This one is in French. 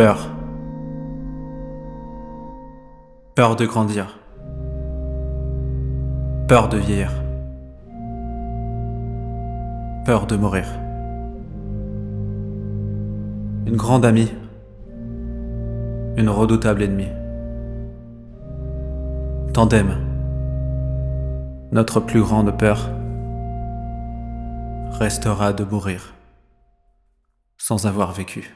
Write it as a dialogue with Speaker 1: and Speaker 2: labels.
Speaker 1: Peur. Peur de grandir. Peur de vieillir. Peur de mourir. Une grande amie. Une redoutable ennemie. Tandem. Notre plus grande peur restera de mourir sans avoir vécu.